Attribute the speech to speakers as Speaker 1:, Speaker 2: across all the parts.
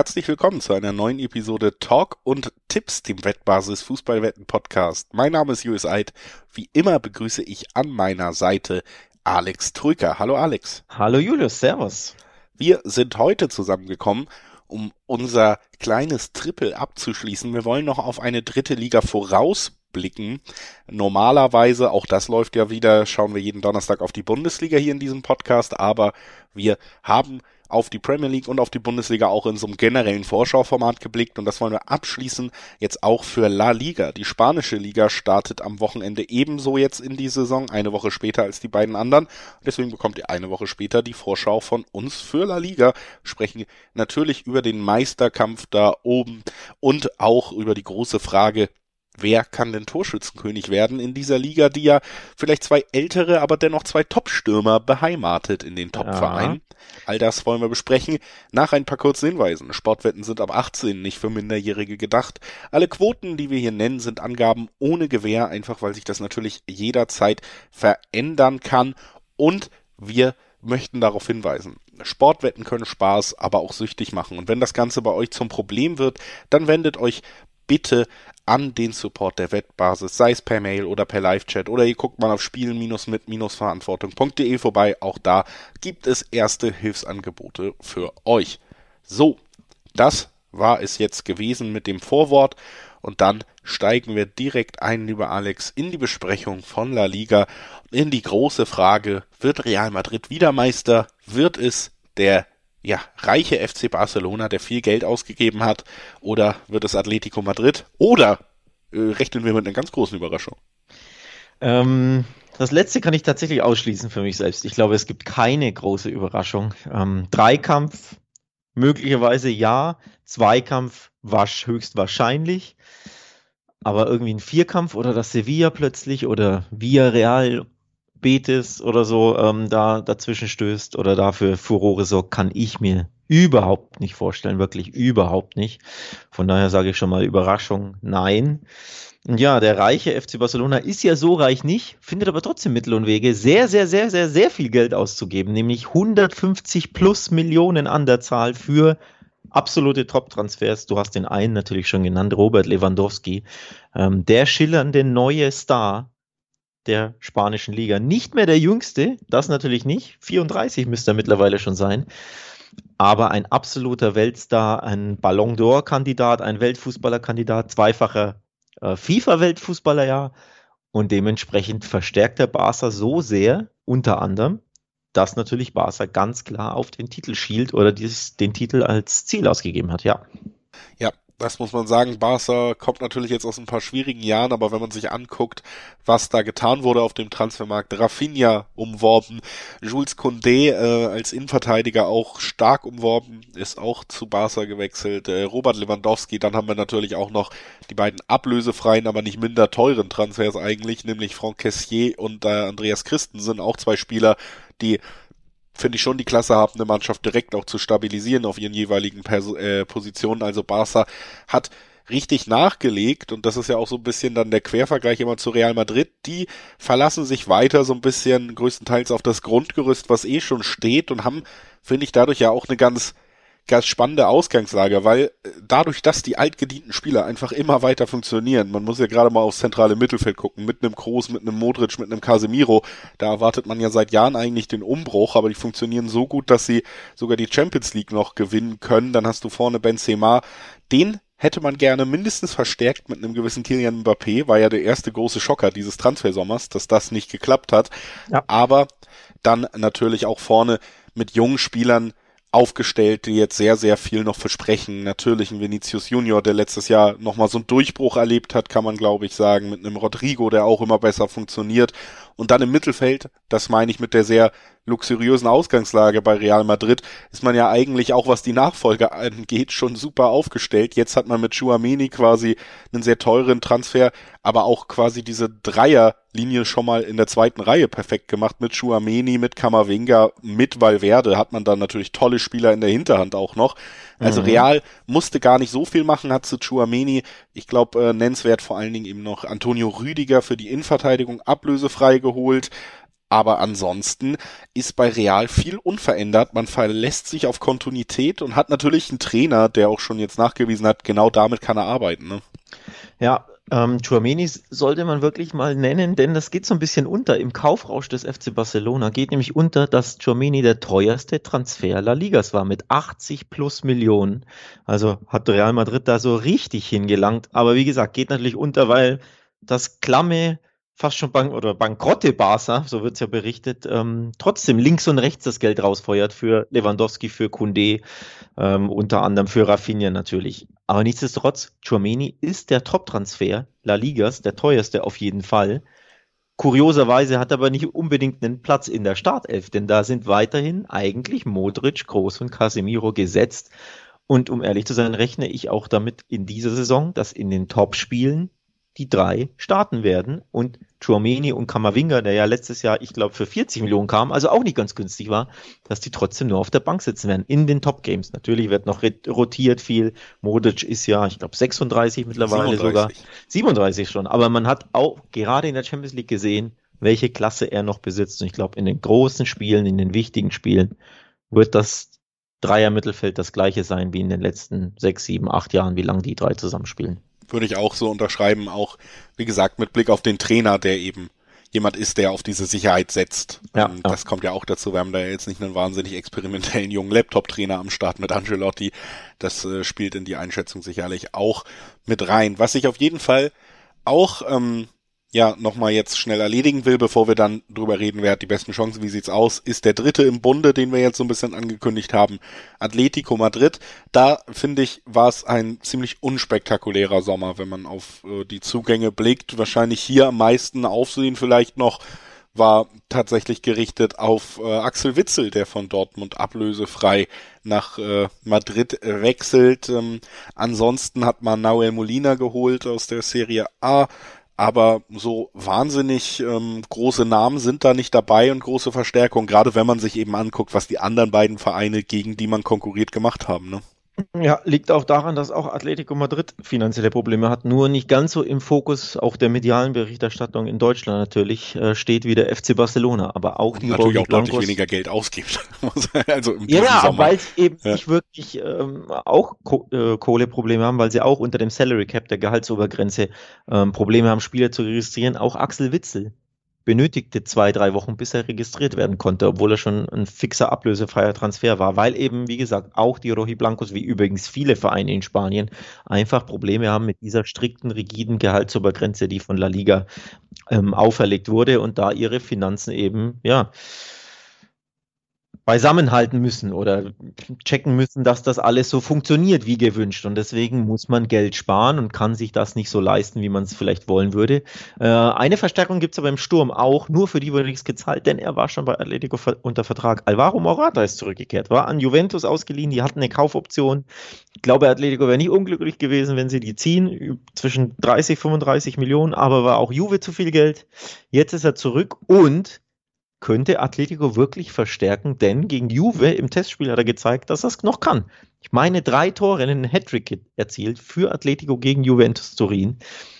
Speaker 1: herzlich willkommen zu einer neuen Episode Talk und Tipps, dem Wettbasis Fußballwetten Podcast. Mein Name ist Julius Eid. Wie immer begrüße ich an meiner Seite Alex Trücker. Hallo Alex.
Speaker 2: Hallo Julius, Servus.
Speaker 1: Wir sind heute zusammengekommen, um unser kleines Triple abzuschließen. Wir wollen noch auf eine dritte Liga vorausblicken. Normalerweise, auch das läuft ja wieder, schauen wir jeden Donnerstag auf die Bundesliga hier in diesem Podcast, aber wir haben auf die Premier League und auf die Bundesliga auch in so einem generellen Vorschauformat geblickt und das wollen wir abschließen jetzt auch für La Liga. Die spanische Liga startet am Wochenende ebenso jetzt in die Saison, eine Woche später als die beiden anderen. Deswegen bekommt ihr eine Woche später die Vorschau von uns für La Liga. Sprechen natürlich über den Meisterkampf da oben und auch über die große Frage, wer kann denn Torschützenkönig werden in dieser Liga, die ja vielleicht zwei ältere, aber dennoch zwei Top-Stürmer beheimatet in den Top-Vereinen. All das wollen wir besprechen nach ein paar kurzen Hinweisen. Sportwetten sind ab 18 nicht für Minderjährige gedacht. Alle Quoten, die wir hier nennen, sind Angaben ohne Gewähr, einfach weil sich das natürlich jederzeit verändern kann und wir möchten darauf hinweisen. Sportwetten können Spaß, aber auch süchtig machen. Und wenn das Ganze bei euch zum Problem wird, dann wendet euch bitte an den Support der Wettbasis, sei es per Mail oder per Live-Chat oder ihr guckt mal auf spielen-mit-verantwortung.de vorbei. Auch da gibt es erste Hilfsangebote für euch. So, das war es jetzt gewesen mit dem Vorwort und dann steigen wir direkt ein, lieber Alex, in die Besprechung von La Liga in die große Frage, wird Real Madrid wieder Meister? Wird es der ja, reiche FC Barcelona, der viel Geld ausgegeben hat, oder wird es Atletico Madrid, oder äh, rechnen wir mit einer ganz großen Überraschung?
Speaker 2: Ähm, das letzte kann ich tatsächlich ausschließen für mich selbst. Ich glaube, es gibt keine große Überraschung. Ähm, Dreikampf, möglicherweise ja, Zweikampf war höchstwahrscheinlich, aber irgendwie ein Vierkampf oder das Sevilla plötzlich oder Villarreal Betis oder so ähm, da dazwischen stößt oder dafür Furore sorgt, kann ich mir überhaupt nicht vorstellen, wirklich überhaupt nicht. Von daher sage ich schon mal Überraschung, nein. Und ja, der reiche FC Barcelona ist ja so reich nicht, findet aber trotzdem Mittel und Wege, sehr, sehr, sehr, sehr, sehr viel Geld auszugeben, nämlich 150 plus Millionen an der Zahl für absolute Top-Transfers. Du hast den einen natürlich schon genannt, Robert Lewandowski, ähm, der schillernde neue Star der spanischen Liga. Nicht mehr der jüngste, das natürlich nicht. 34 müsste er mittlerweile schon sein. Aber ein absoluter Weltstar, ein Ballon d'Or-Kandidat, ein Weltfußballer-Kandidat, zweifacher äh, FIFA-Weltfußballer, ja. Und dementsprechend verstärkt der Barca so sehr, unter anderem, dass natürlich Barca ganz klar auf den Titel schielt oder dieses, den Titel als Ziel ausgegeben hat, ja.
Speaker 1: Ja, das muss man sagen. Barca kommt natürlich jetzt aus ein paar schwierigen Jahren, aber wenn man sich anguckt, was da getan wurde auf dem Transfermarkt, Rafinha umworben, Jules Condé äh, als Innenverteidiger auch stark umworben, ist auch zu Barca gewechselt, äh, Robert Lewandowski, dann haben wir natürlich auch noch die beiden ablösefreien, aber nicht minder teuren Transfers eigentlich, nämlich Franck Kessier und äh, Andreas Christensen, auch zwei Spieler, die finde ich schon die Klasse haben, eine Mannschaft direkt auch zu stabilisieren auf ihren jeweiligen Pers äh, Positionen. Also Barca hat richtig nachgelegt und das ist ja auch so ein bisschen dann der Quervergleich immer zu Real Madrid. Die verlassen sich weiter so ein bisschen größtenteils auf das Grundgerüst, was eh schon steht und haben, finde ich, dadurch ja auch eine ganz ganz spannende Ausgangslage, weil äh, dadurch, dass die altgedienten Spieler einfach immer weiter funktionieren, man muss ja gerade mal aufs zentrale Mittelfeld gucken, mit einem Kroos, mit einem Modric, mit einem Casemiro, da erwartet man ja seit Jahren eigentlich den Umbruch, aber die funktionieren so gut, dass sie sogar die Champions League noch gewinnen können. Dann hast du vorne Benzema, den hätte man gerne mindestens verstärkt mit einem gewissen Kylian Mbappé, war ja der erste große Schocker dieses Transfersommers, dass das nicht geklappt hat. Ja. Aber dann natürlich auch vorne mit jungen Spielern aufgestellt, die jetzt sehr, sehr viel noch versprechen. Natürlich ein Vinicius Junior, der letztes Jahr nochmal so einen Durchbruch erlebt hat, kann man glaube ich sagen, mit einem Rodrigo, der auch immer besser funktioniert. Und dann im Mittelfeld, das meine ich mit der sehr luxuriösen Ausgangslage bei Real Madrid, ist man ja eigentlich auch, was die Nachfolge angeht, schon super aufgestellt. Jetzt hat man mit Chouameni quasi einen sehr teuren Transfer, aber auch quasi diese Dreierlinie schon mal in der zweiten Reihe perfekt gemacht mit Chouameni, mit Kamavinga, mit Valverde hat man dann natürlich tolle Spieler in der Hinterhand auch noch. Also mhm. Real musste gar nicht so viel machen, hat zu Chouameni, ich glaube, äh, nennenswert vor allen Dingen eben noch Antonio Rüdiger für die Innenverteidigung ablösefrei geholt. Aber ansonsten ist bei Real viel unverändert. Man verlässt sich auf Kontinuität und hat natürlich einen Trainer, der auch schon jetzt nachgewiesen hat, genau damit kann er arbeiten. Ne?
Speaker 2: Ja, ähm, Chouameni sollte man wirklich mal nennen, denn das geht so ein bisschen unter. Im Kaufrausch des FC Barcelona geht nämlich unter, dass Chouameni der teuerste Transfer La Ligas war mit 80 plus Millionen. Also hat Real Madrid da so richtig hingelangt. Aber wie gesagt, geht natürlich unter, weil das klamme fast schon bank oder bankrotte Barca, so wird es ja berichtet, ähm, trotzdem links und rechts das Geld rausfeuert für Lewandowski, für Kunde, ähm, unter anderem für Rafinha natürlich. Aber nichtsdestotrotz, Chouameni ist der Top-Transfer La Ligas, der teuerste auf jeden Fall. Kurioserweise hat er aber nicht unbedingt einen Platz in der Startelf, denn da sind weiterhin eigentlich Modric, Groß und Casemiro gesetzt. Und um ehrlich zu sein, rechne ich auch damit in dieser Saison, dass in den Top-Spielen die drei starten werden und Chouameni und Kamavinga, der ja letztes Jahr, ich glaube, für 40 Millionen kam, also auch nicht ganz günstig war, dass die trotzdem nur auf der Bank sitzen werden in den Top Games. Natürlich wird noch rotiert viel. Modric ist ja, ich glaube, 36 mittlerweile 37. sogar. 37 schon. Aber man hat auch gerade in der Champions League gesehen, welche Klasse er noch besitzt. Und ich glaube, in den großen Spielen, in den wichtigen Spielen wird das Dreier Mittelfeld das gleiche sein wie in den letzten sechs, sieben, acht Jahren, wie lange die drei zusammenspielen
Speaker 1: würde ich auch so unterschreiben, auch wie gesagt mit Blick auf den Trainer, der eben jemand ist, der auf diese Sicherheit setzt. Ja, ja. Das kommt ja auch dazu. Wir haben da jetzt nicht einen wahnsinnig experimentellen jungen Laptop-Trainer am Start mit Angelotti. Das äh, spielt in die Einschätzung sicherlich auch mit rein. Was ich auf jeden Fall auch ähm, ja nochmal jetzt schnell erledigen will, bevor wir dann drüber reden, wer hat die besten Chancen, wie sieht's aus, ist der dritte im Bunde, den wir jetzt so ein bisschen angekündigt haben, Atletico Madrid. Da finde ich, war es ein ziemlich unspektakulärer Sommer, wenn man auf äh, die Zugänge blickt. Wahrscheinlich hier am meisten Aufsehen vielleicht noch war tatsächlich gerichtet auf äh, Axel Witzel, der von Dortmund ablösefrei nach äh, Madrid wechselt. Ähm, ansonsten hat man Nahuel Molina geholt aus der Serie A aber so wahnsinnig ähm, große Namen sind da nicht dabei und große Verstärkung, gerade wenn man sich eben anguckt, was die anderen beiden Vereine, gegen die man konkurriert, gemacht haben. Ne?
Speaker 2: Ja, liegt auch daran, dass auch Atletico Madrid finanzielle Probleme hat, nur nicht ganz so im Fokus auch der medialen Berichterstattung in Deutschland natürlich äh, steht wie der FC Barcelona, aber auch
Speaker 1: die natürlich auch Blancos, deutlich weniger Geld ausgibt.
Speaker 2: also im ja, weil sie eben ja. nicht wirklich ähm, auch Ko äh, Kohleprobleme haben, weil sie auch unter dem Salary Cap der Gehaltsobergrenze ähm, Probleme haben, Spieler zu registrieren. Auch Axel Witzel benötigte zwei, drei Wochen, bis er registriert werden konnte, obwohl er schon ein fixer ablösefreier Transfer war, weil eben, wie gesagt, auch die Roji Blancos, wie übrigens viele Vereine in Spanien, einfach Probleme haben mit dieser strikten, rigiden Gehaltsobergrenze, die von La Liga ähm, auferlegt wurde und da ihre Finanzen eben, ja, beisammenhalten müssen oder checken müssen, dass das alles so funktioniert wie gewünscht. Und deswegen muss man Geld sparen und kann sich das nicht so leisten, wie man es vielleicht wollen würde. Äh, eine Verstärkung gibt es aber im Sturm auch, nur für die wurde nichts gezahlt, denn er war schon bei Atletico unter Vertrag. Alvaro Morata ist zurückgekehrt, war an Juventus ausgeliehen, die hatten eine Kaufoption. Ich glaube, Atletico wäre nicht unglücklich gewesen, wenn sie die ziehen, zwischen 30, 35 Millionen, aber war auch Juve zu viel Geld. Jetzt ist er zurück und könnte Atletico wirklich verstärken, denn gegen Juve im Testspiel hat er gezeigt, dass er es noch kann. Ich meine, drei Tore, einen Hattrick erzielt für Atletico gegen Juventus Turin.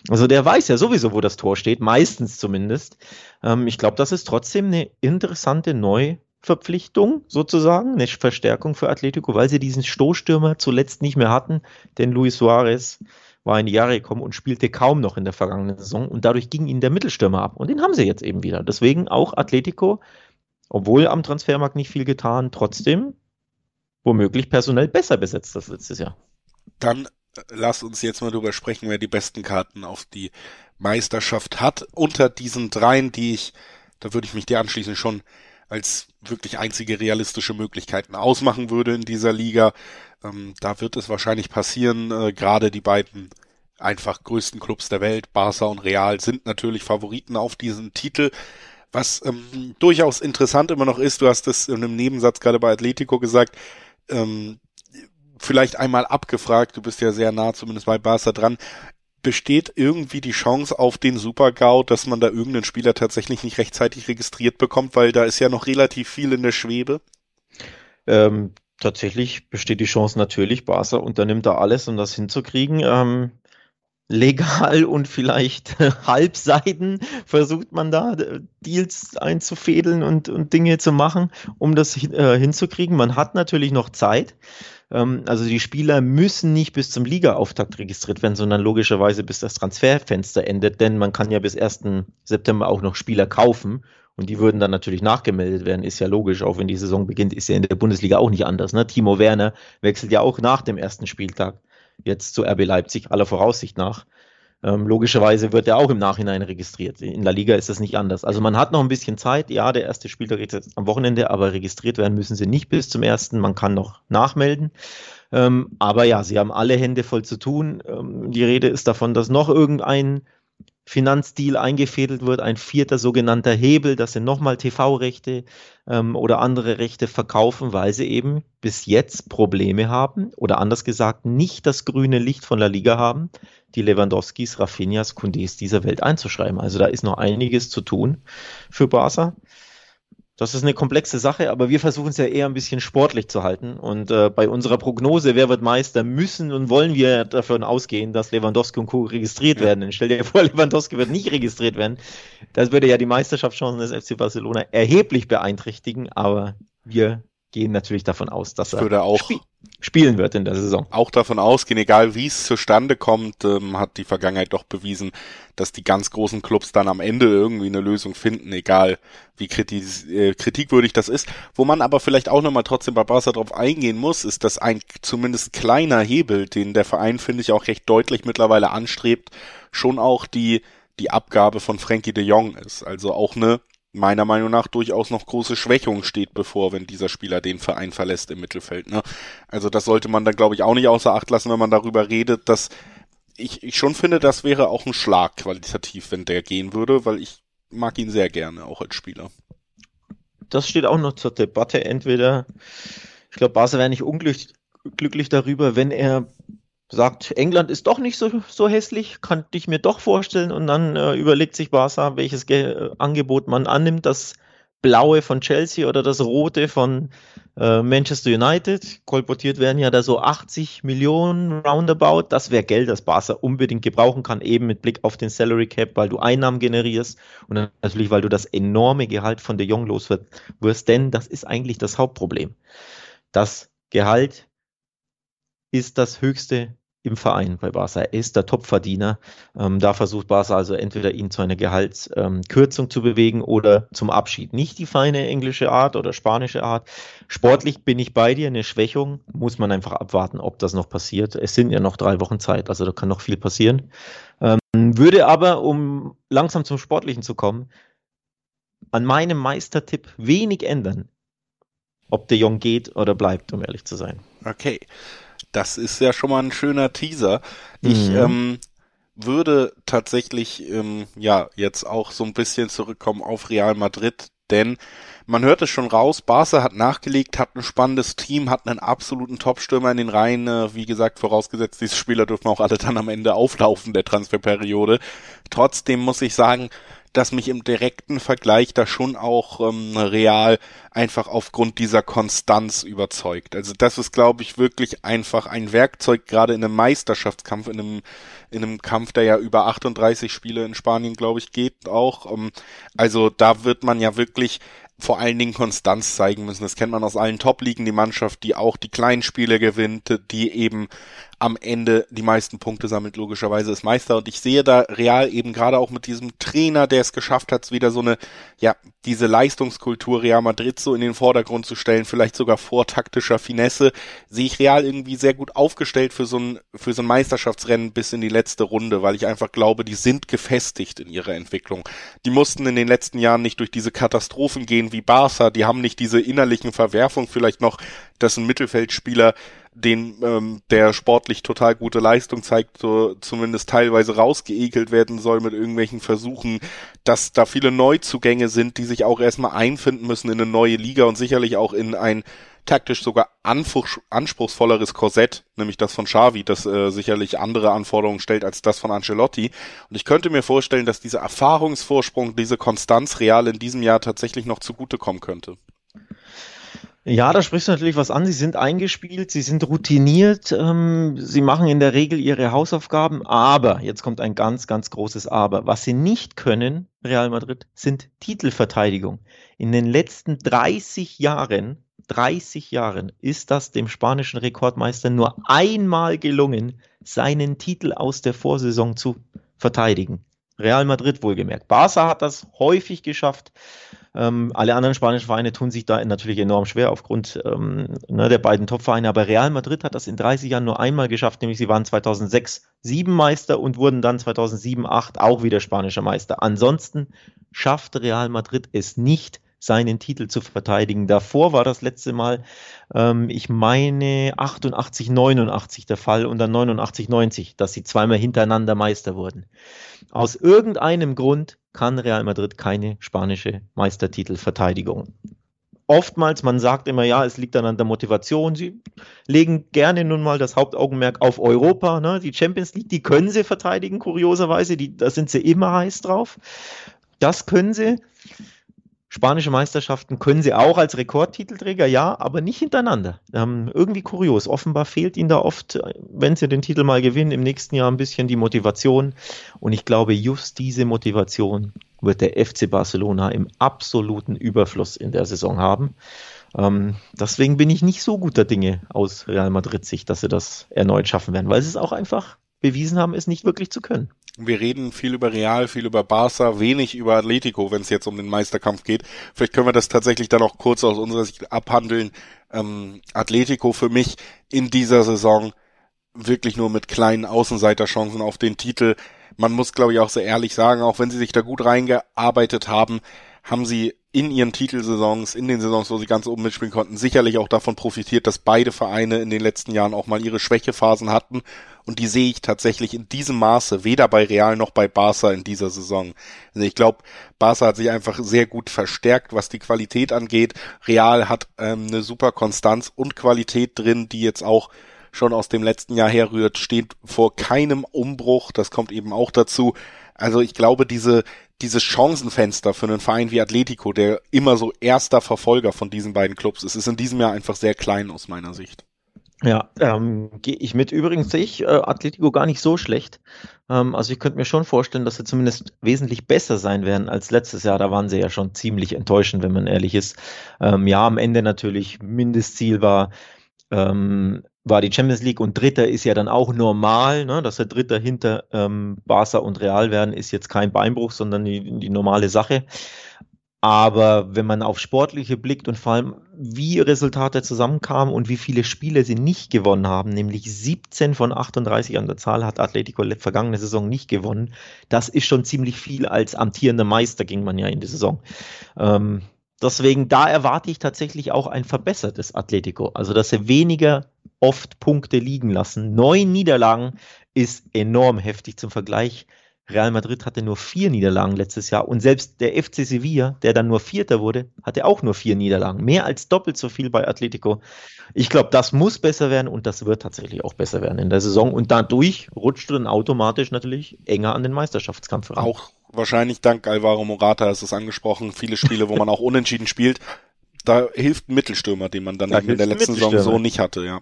Speaker 2: Also der weiß ja sowieso, wo das Tor steht, meistens zumindest. Ähm, ich glaube, das ist trotzdem eine interessante Neuverpflichtung sozusagen, eine Verstärkung für Atletico, weil sie diesen Stoßstürmer zuletzt nicht mehr hatten, denn Luis Suarez war in die Jahre gekommen und spielte kaum noch in der vergangenen Saison und dadurch ging ihnen der Mittelstürmer ab und den haben sie jetzt eben wieder. Deswegen auch Atletico, obwohl am Transfermarkt nicht viel getan, trotzdem womöglich personell besser besetzt als letztes Jahr.
Speaker 1: Dann äh, lass uns jetzt mal drüber sprechen, wer die besten Karten auf die Meisterschaft hat. Unter diesen dreien, die ich, da würde ich mich dir anschließen, schon als wirklich einzige realistische Möglichkeiten ausmachen würde in dieser Liga. Ähm, da wird es wahrscheinlich passieren. Äh, Gerade die beiden einfach größten Clubs der Welt, Barca und Real, sind natürlich Favoriten auf diesen Titel. Was ähm, durchaus interessant immer noch ist, du hast es in einem Nebensatz gerade bei Atletico gesagt, ähm, vielleicht einmal abgefragt, du bist ja sehr nah zumindest bei Barca dran, besteht irgendwie die Chance auf den Super-GAU, dass man da irgendeinen Spieler tatsächlich nicht rechtzeitig registriert bekommt, weil da ist ja noch relativ viel in der Schwebe?
Speaker 2: Ähm, tatsächlich besteht die Chance natürlich. Barca unternimmt da alles, um das hinzukriegen. Ähm, legal und vielleicht halbseiden versucht man da äh, Deals einzufädeln und, und Dinge zu machen, um das äh, hinzukriegen. Man hat natürlich noch Zeit. Ähm, also die Spieler müssen nicht bis zum Ligaauftakt registriert werden, sondern logischerweise bis das Transferfenster endet, denn man kann ja bis 1. September auch noch Spieler kaufen und die würden dann natürlich nachgemeldet werden, ist ja logisch, auch wenn die Saison beginnt, ist ja in der Bundesliga auch nicht anders. Ne? Timo Werner wechselt ja auch nach dem ersten Spieltag jetzt zu RB Leipzig, aller Voraussicht nach. Ähm, logischerweise wird er auch im Nachhinein registriert. In der Liga ist das nicht anders. Also man hat noch ein bisschen Zeit. Ja, der erste Spieltag ist jetzt am Wochenende, aber registriert werden müssen sie nicht bis zum ersten. Man kann noch nachmelden. Ähm, aber ja, sie haben alle Hände voll zu tun. Ähm, die Rede ist davon, dass noch irgendein Finanzdeal eingefädelt wird, ein vierter sogenannter Hebel, dass sie nochmal TV-Rechte ähm, oder andere Rechte verkaufen, weil sie eben bis jetzt Probleme haben oder anders gesagt nicht das grüne Licht von der Liga haben, die Lewandowskis, Rafinhas, Kundés dieser Welt einzuschreiben. Also da ist noch einiges zu tun für Barca. Das ist eine komplexe Sache, aber wir versuchen es ja eher ein bisschen sportlich zu halten. Und äh, bei unserer Prognose, wer wird Meister, müssen und wollen wir davon ausgehen, dass Lewandowski und Co. registriert werden. Denn stell dir vor, Lewandowski wird nicht registriert werden. Das würde ja die Meisterschaftschancen des FC Barcelona erheblich beeinträchtigen, aber wir gehen natürlich davon aus, dass er
Speaker 1: auch spie
Speaker 2: spielen wird in der Saison.
Speaker 1: Auch davon ausgehen, egal wie es zustande kommt, ähm, hat die Vergangenheit doch bewiesen, dass die ganz großen Clubs dann am Ende irgendwie eine Lösung finden, egal wie kritis äh, kritikwürdig das ist. Wo man aber vielleicht auch nochmal trotzdem bei Barca drauf eingehen muss, ist, dass ein zumindest kleiner Hebel, den der Verein, finde ich, auch recht deutlich mittlerweile anstrebt, schon auch die die Abgabe von Frankie de Jong ist. Also auch eine meiner Meinung nach durchaus noch große Schwächung steht bevor, wenn dieser Spieler den Verein verlässt im Mittelfeld. Ne? Also das sollte man dann, glaube ich, auch nicht außer Acht lassen, wenn man darüber redet, dass ich, ich schon finde, das wäre auch ein Schlag qualitativ, wenn der gehen würde, weil ich mag ihn sehr gerne, auch als Spieler.
Speaker 2: Das steht auch noch zur Debatte. Entweder, ich glaube, Basel wäre nicht unglücklich darüber, wenn er sagt, England ist doch nicht so, so hässlich, kann ich mir doch vorstellen und dann äh, überlegt sich Barca, welches Ge äh, Angebot man annimmt, das blaue von Chelsea oder das rote von äh, Manchester United. Kolportiert werden ja da so 80 Millionen roundabout. Das wäre Geld, das Barca unbedingt gebrauchen kann, eben mit Blick auf den Salary Cap, weil du Einnahmen generierst und natürlich, weil du das enorme Gehalt von der Jong los wirst, denn das ist eigentlich das Hauptproblem. Das Gehalt ist das höchste im Verein bei Barca. Er ist der Topverdiener. Ähm, da versucht Barca also entweder ihn zu einer Gehaltskürzung ähm, zu bewegen oder zum Abschied. Nicht die feine englische Art oder spanische Art. Sportlich bin ich bei dir. Eine Schwächung muss man einfach abwarten, ob das noch passiert. Es sind ja noch drei Wochen Zeit, also da kann noch viel passieren. Ähm, würde aber, um langsam zum Sportlichen zu kommen, an meinem Meistertipp wenig ändern, ob der Jong geht oder bleibt, um ehrlich zu sein.
Speaker 1: Okay. Das ist ja schon mal ein schöner Teaser. Ich mhm. ähm, würde tatsächlich ähm, ja jetzt auch so ein bisschen zurückkommen auf Real Madrid, denn man hört es schon raus, Barca hat nachgelegt, hat ein spannendes Team, hat einen absoluten Topstürmer in den Reihen, äh, wie gesagt, vorausgesetzt, diese Spieler dürfen auch alle dann am Ende auflaufen der Transferperiode. Trotzdem muss ich sagen, dass mich im direkten Vergleich da schon auch ähm, Real einfach aufgrund dieser Konstanz überzeugt. Also das ist, glaube ich, wirklich einfach ein Werkzeug, gerade in einem Meisterschaftskampf, in einem, in einem Kampf, der ja über 38 Spiele in Spanien, glaube ich, geht auch. Ähm, also da wird man ja wirklich vor allen Dingen Konstanz zeigen müssen. Das kennt man aus allen Top-Ligen, die Mannschaft, die auch die kleinen Spiele gewinnt, die eben am Ende die meisten Punkte sammelt, logischerweise ist Meister. Und ich sehe da Real eben gerade auch mit diesem Trainer, der es geschafft hat, wieder so eine, ja, diese Leistungskultur Real Madrid so in den Vordergrund zu stellen, vielleicht sogar vor taktischer Finesse, sehe ich Real irgendwie sehr gut aufgestellt für so ein, für so ein Meisterschaftsrennen bis in die letzte Runde, weil ich einfach glaube, die sind gefestigt in ihrer Entwicklung. Die mussten in den letzten Jahren nicht durch diese Katastrophen gehen wie Barca, die haben nicht diese innerlichen Verwerfungen vielleicht noch, dass ein Mittelfeldspieler den ähm, der sportlich total gute Leistung zeigt, so zumindest teilweise rausgeekelt werden soll mit irgendwelchen Versuchen, dass da viele Neuzugänge sind, die sich auch erstmal einfinden müssen in eine neue Liga und sicherlich auch in ein taktisch sogar anspruchsvolleres Korsett, nämlich das von Xavi, das äh, sicherlich andere Anforderungen stellt als das von Ancelotti. Und ich könnte mir vorstellen, dass dieser Erfahrungsvorsprung, diese Konstanz real in diesem Jahr tatsächlich noch zugutekommen könnte.
Speaker 2: Ja, da sprichst du natürlich was an. Sie sind eingespielt, sie sind routiniert, ähm, sie machen in der Regel ihre Hausaufgaben, aber, jetzt kommt ein ganz, ganz großes Aber. Was sie nicht können, Real Madrid, sind Titelverteidigung. In den letzten 30 Jahren, 30 Jahren ist das dem spanischen Rekordmeister nur einmal gelungen, seinen Titel aus der Vorsaison zu verteidigen. Real Madrid wohlgemerkt. Barca hat das häufig geschafft. Ähm, alle anderen spanischen Vereine tun sich da natürlich enorm schwer aufgrund ähm, ne, der beiden Top-Vereine. Aber Real Madrid hat das in 30 Jahren nur einmal geschafft, nämlich sie waren 2006 sieben Meister und wurden dann 2007, 2008 auch wieder spanischer Meister. Ansonsten schafft Real Madrid es nicht, seinen Titel zu verteidigen. Davor war das letzte Mal, ähm, ich meine, 88, 89 der Fall und dann 89, 90, dass sie zweimal hintereinander Meister wurden. Aus irgendeinem Grund kann Real Madrid keine spanische Meistertitelverteidigung. Oftmals, man sagt immer, ja, es liegt dann an der Motivation. Sie legen gerne nun mal das Hauptaugenmerk auf Europa. Ne? Die Champions League, die können sie verteidigen, kurioserweise. Die, da sind sie immer heiß drauf. Das können sie. Spanische Meisterschaften können sie auch als Rekordtitelträger, ja, aber nicht hintereinander. Ähm, irgendwie kurios. Offenbar fehlt ihnen da oft, wenn sie den Titel mal gewinnen, im nächsten Jahr ein bisschen die Motivation. Und ich glaube, just diese Motivation wird der FC Barcelona im absoluten Überfluss in der Saison haben. Ähm, deswegen bin ich nicht so guter Dinge aus Real Madrid Sicht, dass sie das erneut schaffen werden, weil es auch einfach bewiesen haben, es nicht wirklich zu können.
Speaker 1: Wir reden viel über Real, viel über Barca, wenig über Atletico, wenn es jetzt um den Meisterkampf geht. Vielleicht können wir das tatsächlich dann auch kurz aus unserer Sicht abhandeln. Ähm, Atletico für mich in dieser Saison wirklich nur mit kleinen Außenseiterchancen auf den Titel. Man muss, glaube ich, auch sehr ehrlich sagen, auch wenn sie sich da gut reingearbeitet haben, haben sie in ihren Titelsaisons, in den Saisons, wo sie ganz oben mitspielen konnten, sicherlich auch davon profitiert, dass beide Vereine in den letzten Jahren auch mal ihre Schwächephasen hatten. Und die sehe ich tatsächlich in diesem Maße, weder bei Real noch bei Barca in dieser Saison. Also ich glaube, Barca hat sich einfach sehr gut verstärkt, was die Qualität angeht. Real hat ähm, eine super Konstanz und Qualität drin, die jetzt auch schon aus dem letzten Jahr herrührt, steht vor keinem Umbruch. Das kommt eben auch dazu. Also ich glaube, diese, dieses Chancenfenster für einen Verein wie Atletico, der immer so erster Verfolger von diesen beiden Clubs ist, ist in diesem Jahr einfach sehr klein aus meiner Sicht.
Speaker 2: Ja, ähm, gehe ich mit. Übrigens sehe ich äh, Atletico gar nicht so schlecht. Ähm, also ich könnte mir schon vorstellen, dass sie zumindest wesentlich besser sein werden als letztes Jahr. Da waren sie ja schon ziemlich enttäuschend, wenn man ehrlich ist. Ähm, ja, am Ende natürlich Mindestziel war ähm, war die Champions League und Dritter ist ja dann auch normal, ne? dass der Dritter hinter ähm, Barca und Real werden, ist jetzt kein Beinbruch, sondern die, die normale Sache. Aber wenn man auf Sportliche blickt und vor allem, wie Resultate zusammenkamen und wie viele Spiele sie nicht gewonnen haben, nämlich 17 von 38 an der Zahl hat Atletico vergangene Saison nicht gewonnen. Das ist schon ziemlich viel als amtierender Meister ging man ja in die Saison. Ähm, deswegen, da erwarte ich tatsächlich auch ein verbessertes Atletico. Also, dass sie weniger oft Punkte liegen lassen. Neun Niederlagen ist enorm heftig zum Vergleich. Real Madrid hatte nur vier Niederlagen letztes Jahr und selbst der FC Sevilla, der dann nur Vierter wurde, hatte auch nur vier Niederlagen. Mehr als doppelt so viel bei Atletico. Ich glaube, das muss besser werden und das wird tatsächlich auch besser werden in der Saison und dadurch rutscht du dann automatisch natürlich enger an den Meisterschaftskampf
Speaker 1: ran. Auch wahrscheinlich dank Alvaro Morata ist es angesprochen, viele Spiele, wo man auch unentschieden spielt. Da hilft ein Mittelstürmer, den man dann in der letzten Saison so nicht hatte, ja.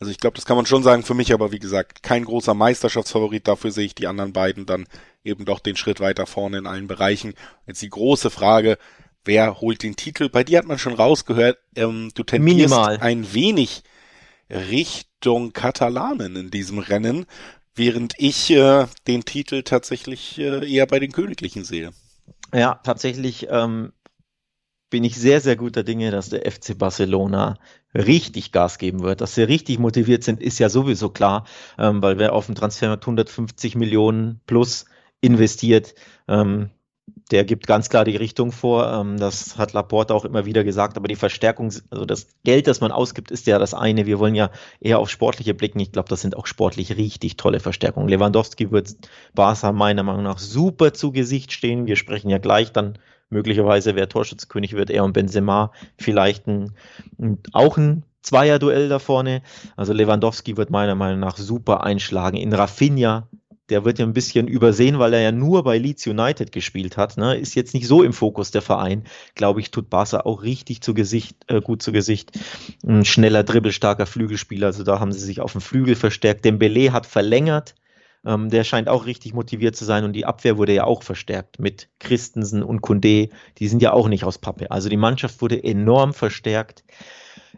Speaker 1: Also ich glaube, das kann man schon sagen. Für mich aber, wie gesagt, kein großer Meisterschaftsfavorit. Dafür sehe ich die anderen beiden dann eben doch den Schritt weiter vorne in allen Bereichen. Jetzt die große Frage, wer holt den Titel? Bei dir hat man schon rausgehört, ähm, du tendierst Minimal. ein wenig Richtung Katalanen in diesem Rennen, während ich äh, den Titel tatsächlich äh, eher bei den Königlichen sehe.
Speaker 2: Ja, tatsächlich ähm, bin ich sehr, sehr guter Dinge, dass der FC Barcelona richtig Gas geben wird. Dass sie richtig motiviert sind, ist ja sowieso klar, ähm, weil wer auf dem Transfermarkt 150 Millionen plus investiert, ähm, der gibt ganz klar die Richtung vor. Ähm, das hat Laporte auch immer wieder gesagt. Aber die Verstärkung, also das Geld, das man ausgibt, ist ja das eine. Wir wollen ja eher auf Sportliche blicken. Ich glaube, das sind auch sportlich richtig tolle Verstärkungen. Lewandowski wird Barca meiner Meinung nach super zu Gesicht stehen. Wir sprechen ja gleich dann möglicherweise, wer Torschützkönig wird, er und Benzema. Vielleicht ein, auch ein Zweierduell da vorne. Also Lewandowski wird meiner Meinung nach super einschlagen. In Rafinha der wird ja ein bisschen übersehen, weil er ja nur bei Leeds United gespielt hat. Ne? Ist jetzt nicht so im Fokus der Verein. Glaube ich, tut Barca auch richtig zu Gesicht, äh, gut zu Gesicht. Ein schneller, dribbelstarker Flügelspieler. Also da haben sie sich auf dem Flügel verstärkt. Dembele hat verlängert. Ähm, der scheint auch richtig motiviert zu sein und die Abwehr wurde ja auch verstärkt mit Christensen und Kunde. Die sind ja auch nicht aus Pappe. Also die Mannschaft wurde enorm verstärkt.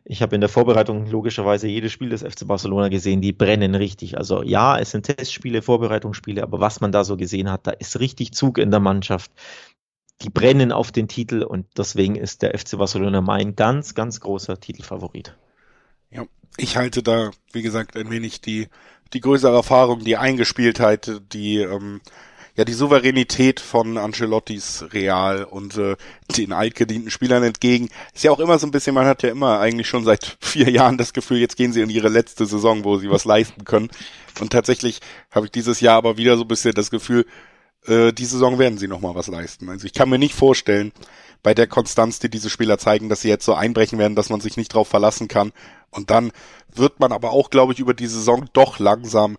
Speaker 2: Ich habe in der Vorbereitung logischerweise jedes Spiel des FC Barcelona gesehen, die brennen richtig. Also ja, es sind Testspiele, Vorbereitungsspiele, aber was man da so gesehen hat, da ist richtig Zug in der Mannschaft. Die brennen auf den Titel und deswegen ist der FC Barcelona mein ganz, ganz großer Titelfavorit.
Speaker 1: Ja, ich halte da, wie gesagt, ein wenig die, die größere Erfahrung, die Eingespieltheit, die ähm, ja die Souveränität von Ancelottis Real und äh, den altgedienten Spielern entgegen. Ist ja auch immer so ein bisschen, man hat ja immer eigentlich schon seit vier Jahren das Gefühl, jetzt gehen sie in ihre letzte Saison, wo sie was leisten können. Und tatsächlich habe ich dieses Jahr aber wieder so ein bisschen das Gefühl, äh, die Saison werden sie nochmal was leisten. Also ich kann mir nicht vorstellen, bei der Konstanz, die diese Spieler zeigen, dass sie jetzt so einbrechen werden, dass man sich nicht drauf verlassen kann. Und dann wird man aber auch, glaube ich, über die Saison doch langsam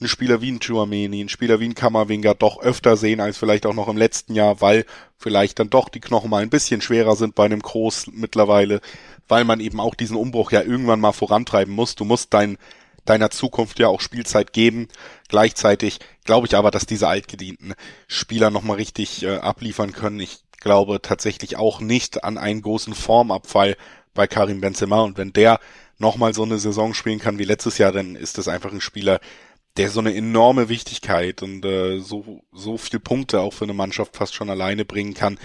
Speaker 1: einen Spieler wie ein Chuameni, einen Spieler wie ein Kammerwinger doch öfter sehen als vielleicht auch noch im letzten Jahr, weil vielleicht dann doch die Knochen mal ein bisschen schwerer sind bei einem Groß mittlerweile, weil man eben auch diesen Umbruch ja irgendwann mal vorantreiben muss. Du musst dein, deiner Zukunft ja auch Spielzeit geben. Gleichzeitig glaube ich aber, dass diese altgedienten Spieler nochmal richtig äh, abliefern können. Ich glaube tatsächlich auch nicht an einen großen Formabfall bei Karim Benzema und wenn der nochmal so eine Saison spielen kann wie letztes Jahr, dann ist das einfach ein Spieler, der so eine enorme Wichtigkeit und äh, so, so viel Punkte auch für eine Mannschaft fast schon alleine bringen kann.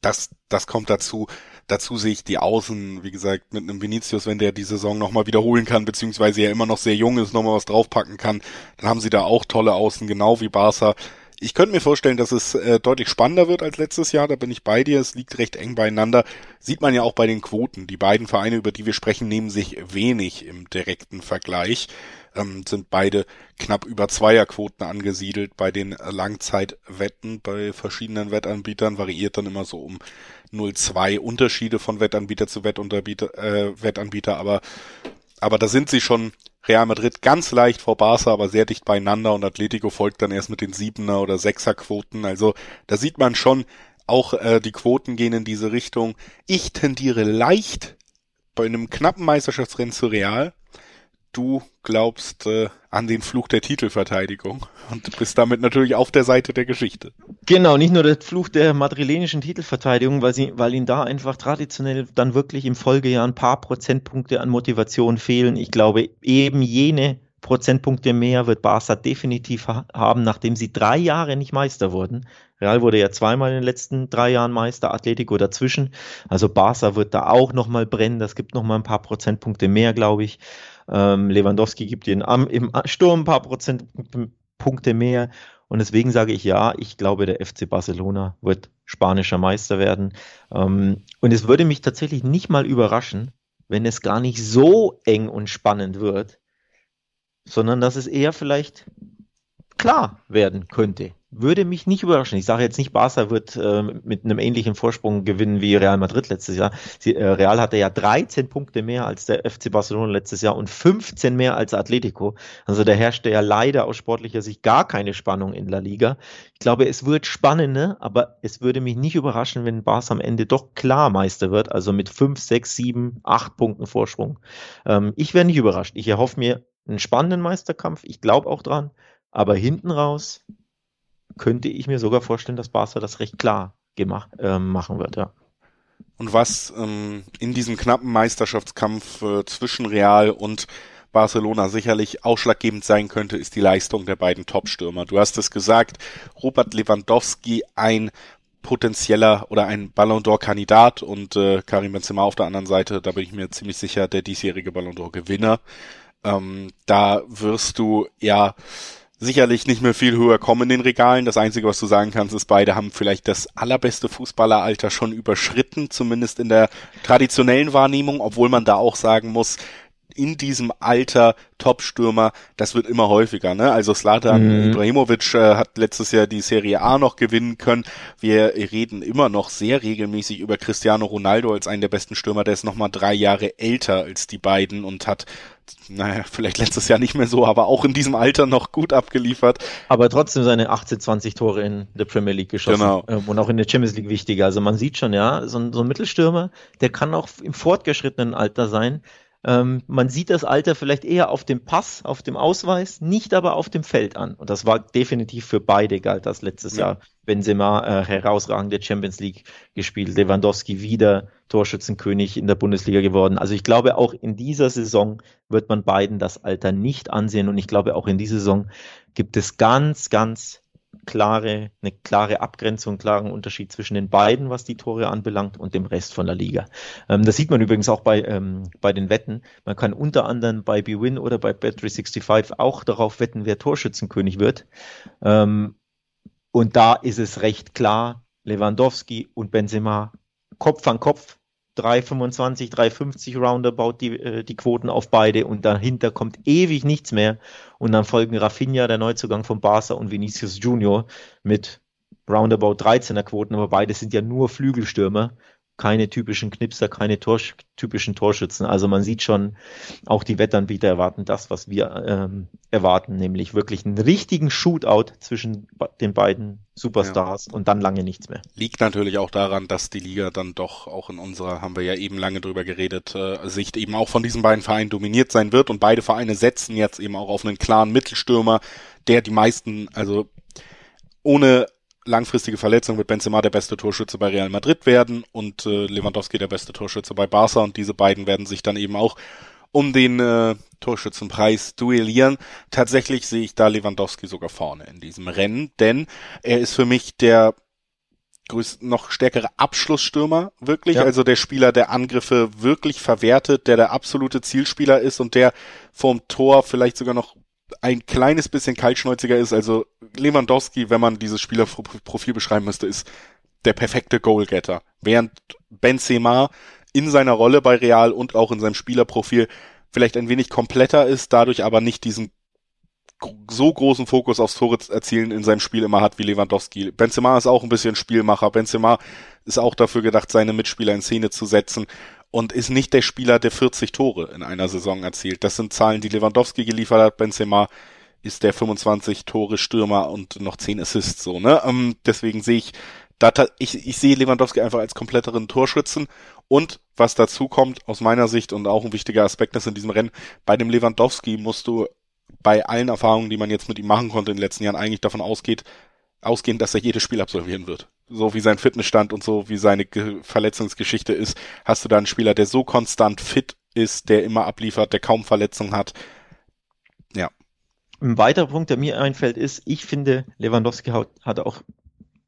Speaker 1: Das, das kommt dazu. Dazu sehe ich die Außen, wie gesagt, mit einem Vinicius, wenn der die Saison nochmal wiederholen kann, beziehungsweise ja immer noch sehr jung ist, nochmal was draufpacken kann, dann haben sie da auch tolle Außen, genau wie Barca. Ich könnte mir vorstellen, dass es äh, deutlich spannender wird als letztes Jahr, da bin ich bei dir, es liegt recht eng beieinander. Sieht man ja auch bei den Quoten. Die beiden Vereine, über die wir sprechen, nehmen sich wenig im direkten Vergleich ähm, sind beide knapp über Zweierquoten angesiedelt bei den Langzeitwetten. Bei verschiedenen Wettanbietern variiert dann immer so um 0,2 Unterschiede von Wettanbieter zu Wettanbieter, äh, Wettanbieter, aber, aber da sind sie schon Real Madrid ganz leicht vor Barca, aber sehr dicht beieinander und Atletico folgt dann erst mit den Siebener oder Sechser Quoten. Also da sieht man schon, auch äh, die Quoten gehen in diese Richtung. Ich tendiere leicht bei einem knappen Meisterschaftsrennen zu Real, du glaubst äh, an den Fluch der Titelverteidigung und bist damit natürlich auf der Seite der Geschichte.
Speaker 2: Genau, nicht nur der Fluch der madrilenischen Titelverteidigung, weil, sie, weil ihnen da einfach traditionell dann wirklich im Folgejahr ein paar Prozentpunkte an Motivation fehlen. Ich glaube, eben jene Prozentpunkte mehr wird Barca definitiv haben, nachdem sie drei Jahre nicht Meister wurden. Real wurde ja zweimal in den letzten drei Jahren Meister, Atletico dazwischen. Also Barca wird da auch nochmal brennen. Das gibt nochmal ein paar Prozentpunkte mehr, glaube ich. Ähm, Lewandowski gibt ihnen am, im Sturm ein paar Prozentpunkte mehr. Und deswegen sage ich ja, ich glaube, der FC Barcelona wird spanischer Meister werden. Ähm, und es würde mich tatsächlich nicht mal überraschen, wenn es gar nicht so eng und spannend wird, sondern dass es eher vielleicht klar werden könnte würde mich nicht überraschen. Ich sage jetzt nicht, Barca wird äh, mit einem ähnlichen Vorsprung gewinnen wie Real Madrid letztes Jahr. Sie, äh, Real hatte ja 13 Punkte mehr als der FC Barcelona letztes Jahr und 15 mehr als Atletico. Also da herrschte ja leider aus sportlicher Sicht gar keine Spannung in La Liga. Ich glaube, es wird spannend, ne? aber es würde mich nicht überraschen, wenn Barca am Ende doch klar Meister wird, also mit 5, 6, 7, 8 Punkten Vorsprung. Ähm, ich wäre nicht überrascht. Ich erhoffe mir einen spannenden Meisterkampf. Ich glaube auch dran. Aber hinten raus könnte ich mir sogar vorstellen, dass Barca das recht klar gemacht, äh, machen wird, ja.
Speaker 1: Und was ähm, in diesem knappen Meisterschaftskampf äh, zwischen Real und Barcelona sicherlich ausschlaggebend sein könnte, ist die Leistung der beiden Top-Stürmer. Du hast es gesagt, Robert Lewandowski ein potenzieller oder ein Ballon d'Or-Kandidat und äh, Karim Benzema auf der anderen Seite, da bin ich mir ziemlich sicher, der diesjährige Ballon d'Or-Gewinner. Ähm, da wirst du ja sicherlich nicht mehr viel höher kommen in den Regalen. Das Einzige, was du sagen kannst, ist, beide haben vielleicht das allerbeste Fußballeralter schon überschritten, zumindest in der traditionellen Wahrnehmung, obwohl man da auch sagen muss, in diesem Alter Top-Stürmer, das wird immer häufiger. Ne? Also Slatan mhm. Ibrahimovic äh, hat letztes Jahr die Serie A noch gewinnen können. Wir reden immer noch sehr regelmäßig über Cristiano Ronaldo als einen der besten Stürmer. Der ist nochmal drei Jahre älter als die beiden und hat naja, vielleicht letztes Jahr nicht mehr so, aber auch in diesem Alter noch gut abgeliefert.
Speaker 2: Aber trotzdem seine 18, 20 Tore in der Premier League geschossen. Genau. Ähm, und auch in der Champions League wichtiger. Also man sieht schon, ja, so ein, so ein Mittelstürmer, der kann auch im fortgeschrittenen Alter sein. Ähm, man sieht das Alter vielleicht eher auf dem Pass, auf dem Ausweis, nicht aber auf dem Feld an. Und das war definitiv für beide galt das letztes ja. Jahr. Benzema äh, herausragende Champions League gespielt, Lewandowski wieder Torschützenkönig in der Bundesliga geworden. Also ich glaube, auch in dieser Saison wird man beiden das Alter nicht ansehen. Und ich glaube, auch in dieser Saison gibt es ganz, ganz klare, eine klare Abgrenzung, klaren Unterschied zwischen den beiden, was die Tore anbelangt, und dem Rest von der Liga. Ähm, das sieht man übrigens auch bei, ähm, bei den Wetten. Man kann unter anderem bei BWin oder bei Bet365 auch darauf wetten, wer Torschützenkönig wird. Ähm, und da ist es recht klar, Lewandowski und Benzema Kopf an Kopf 3,25, 3,50 roundabout die, äh, die Quoten auf beide und dahinter kommt ewig nichts mehr. Und dann folgen Rafinha, der Neuzugang von Barca und Vinicius Junior mit roundabout 13er Quoten, aber beide sind ja nur Flügelstürmer keine typischen Knipser, keine Tor, typischen Torschützen. Also man sieht schon, auch die Wettanbieter erwarten das, was wir ähm, erwarten, nämlich wirklich einen richtigen Shootout zwischen den beiden Superstars ja. und dann lange nichts mehr.
Speaker 1: Liegt natürlich auch daran, dass die Liga dann doch auch in unserer, haben wir ja eben lange drüber geredet, äh, Sicht eben auch von diesen beiden Vereinen dominiert sein wird und beide Vereine setzen jetzt eben auch auf einen klaren Mittelstürmer, der die meisten, also ohne langfristige Verletzung wird Benzema der beste Torschütze bei Real Madrid werden und äh, Lewandowski der beste Torschütze bei Barca und diese beiden werden sich dann eben auch um den äh, Torschützenpreis duellieren. Tatsächlich sehe ich da Lewandowski sogar vorne in diesem Rennen, denn er ist für mich der größt, noch stärkere Abschlussstürmer, wirklich. Ja. Also der Spieler, der Angriffe wirklich verwertet, der der absolute Zielspieler ist und der vorm Tor vielleicht sogar noch ein kleines bisschen kaltschnäuziger ist. Also Lewandowski, wenn man dieses Spielerprofil beschreiben müsste, ist der perfekte Goalgetter. Während Benzema in seiner Rolle bei Real und auch in seinem Spielerprofil vielleicht ein wenig kompletter ist, dadurch aber nicht diesen so großen Fokus aufs Tore erzielen in seinem Spiel immer hat wie Lewandowski. Benzema ist auch ein bisschen Spielmacher. Benzema ist auch dafür gedacht, seine Mitspieler in Szene zu setzen und ist nicht der Spieler, der 40 Tore in einer Saison erzielt. Das sind Zahlen, die Lewandowski geliefert hat. Benzema ist der 25 Tore Stürmer und noch 10 Assists so, ne? Ähm, deswegen sehe ich da ich, ich sehe Lewandowski einfach als kompletteren Torschützen und was dazu kommt aus meiner Sicht und auch ein wichtiger Aspekt ist in diesem Rennen, bei dem Lewandowski musst du bei allen Erfahrungen, die man jetzt mit ihm machen konnte in den letzten Jahren, eigentlich davon ausgeht, ausgehen, dass er jedes Spiel absolvieren wird. So wie sein Fitnessstand und so wie seine Ge Verletzungsgeschichte ist, hast du da einen Spieler, der so konstant fit ist, der immer abliefert, der kaum Verletzungen hat. Ja.
Speaker 2: Ein weiterer Punkt, der mir einfällt, ist, ich finde, Lewandowski hat, auch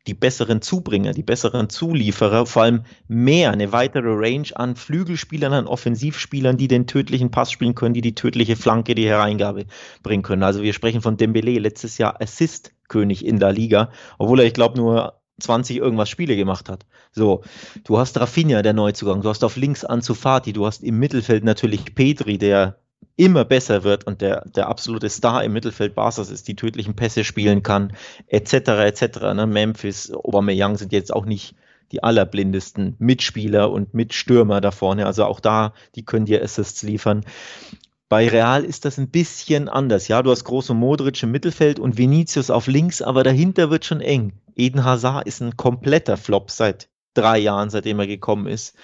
Speaker 2: die besseren Zubringer, die besseren Zulieferer, vor allem mehr, eine weitere Range an Flügelspielern, an Offensivspielern, die den tödlichen Pass spielen können, die die tödliche Flanke, die Hereingabe bringen können. Also wir sprechen von Dembele, letztes Jahr Assist-König in der Liga, obwohl er, ich glaube, nur 20 irgendwas Spiele gemacht hat. So, du hast Rafinha, der Neuzugang, du hast auf links Ansu Fati, du hast im Mittelfeld natürlich Petri, der immer besser wird und der, der absolute Star im Mittelfeld Barca's ist, die tödlichen Pässe spielen kann, etc., etc. Ne? Memphis, Aubameyang sind jetzt auch nicht die allerblindesten Mitspieler und Mitstürmer da vorne. Also auch da, die können dir Assists liefern. Bei Real ist das ein bisschen anders. Ja, du hast große Modric im Mittelfeld und Vinicius auf links, aber dahinter wird schon eng. Eden Hazard ist ein kompletter Flop seit drei Jahren, seitdem er gekommen ist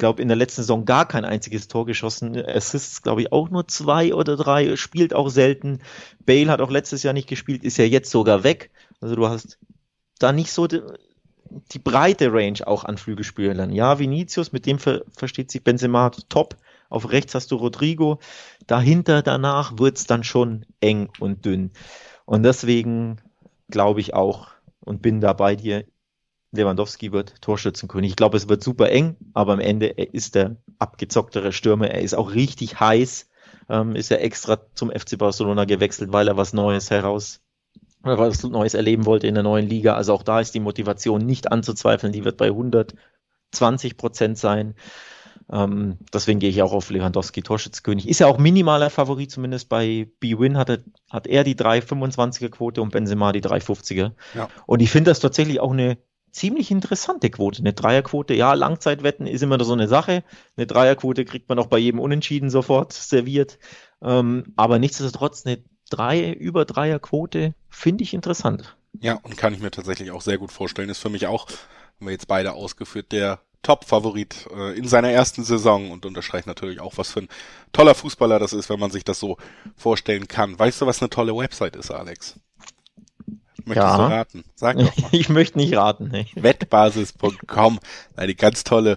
Speaker 2: glaube, in der letzten Saison gar kein einziges Tor geschossen. Assists, glaube ich, auch nur zwei oder drei, spielt auch selten. Bale hat auch letztes Jahr nicht gespielt, ist ja jetzt sogar weg. Also du hast da nicht so die, die breite Range auch an Flügelspielern. Ja, Vinicius, mit dem ver versteht sich Benzema top. Auf rechts hast du Rodrigo. Dahinter, danach wird's dann schon eng und dünn. Und deswegen glaube ich auch und bin da bei dir, Lewandowski wird Torschützenkönig. Ich glaube, es wird super eng, aber am Ende er ist der abgezocktere Stürmer. Er ist auch richtig heiß. Ähm, ist ja extra zum FC Barcelona gewechselt, weil er was Neues heraus, was Neues erleben wollte in der neuen Liga. Also auch da ist die Motivation nicht anzuzweifeln. Die wird bei 120 Prozent sein. Ähm, deswegen gehe ich auch auf Lewandowski, Torschützkönig. Ist ja auch minimaler Favorit, zumindest bei B-Win hat er, hat er die 3,25er Quote und Benzema die 3,50er. Ja. Und ich finde das tatsächlich auch eine ziemlich interessante Quote. Eine Dreierquote, ja, Langzeitwetten ist immer so eine Sache. Eine Dreierquote kriegt man auch bei jedem Unentschieden sofort serviert. Ähm, aber nichtsdestotrotz eine drei, über Dreierquote finde ich interessant.
Speaker 1: Ja, und kann ich mir tatsächlich auch sehr gut vorstellen. Ist für mich auch, haben wir jetzt beide ausgeführt, der Top-Favorit äh, in seiner ersten Saison und unterstreicht natürlich auch, was für ein toller Fußballer das ist, wenn man sich das so vorstellen kann. Weißt du, was eine tolle Website ist, Alex?
Speaker 2: Möchtest ja. du raten? Sag doch mal. Ich möchte nicht raten. Nee.
Speaker 1: Wettbasis.com, eine ganz tolle,